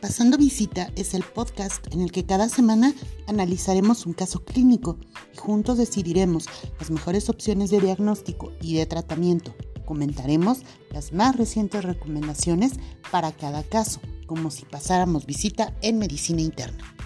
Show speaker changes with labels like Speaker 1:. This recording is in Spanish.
Speaker 1: Pasando Visita es el podcast en el que cada semana analizaremos un caso clínico y juntos decidiremos las mejores opciones de diagnóstico y de tratamiento. Comentaremos las más recientes recomendaciones para cada caso, como si pasáramos visita en medicina interna.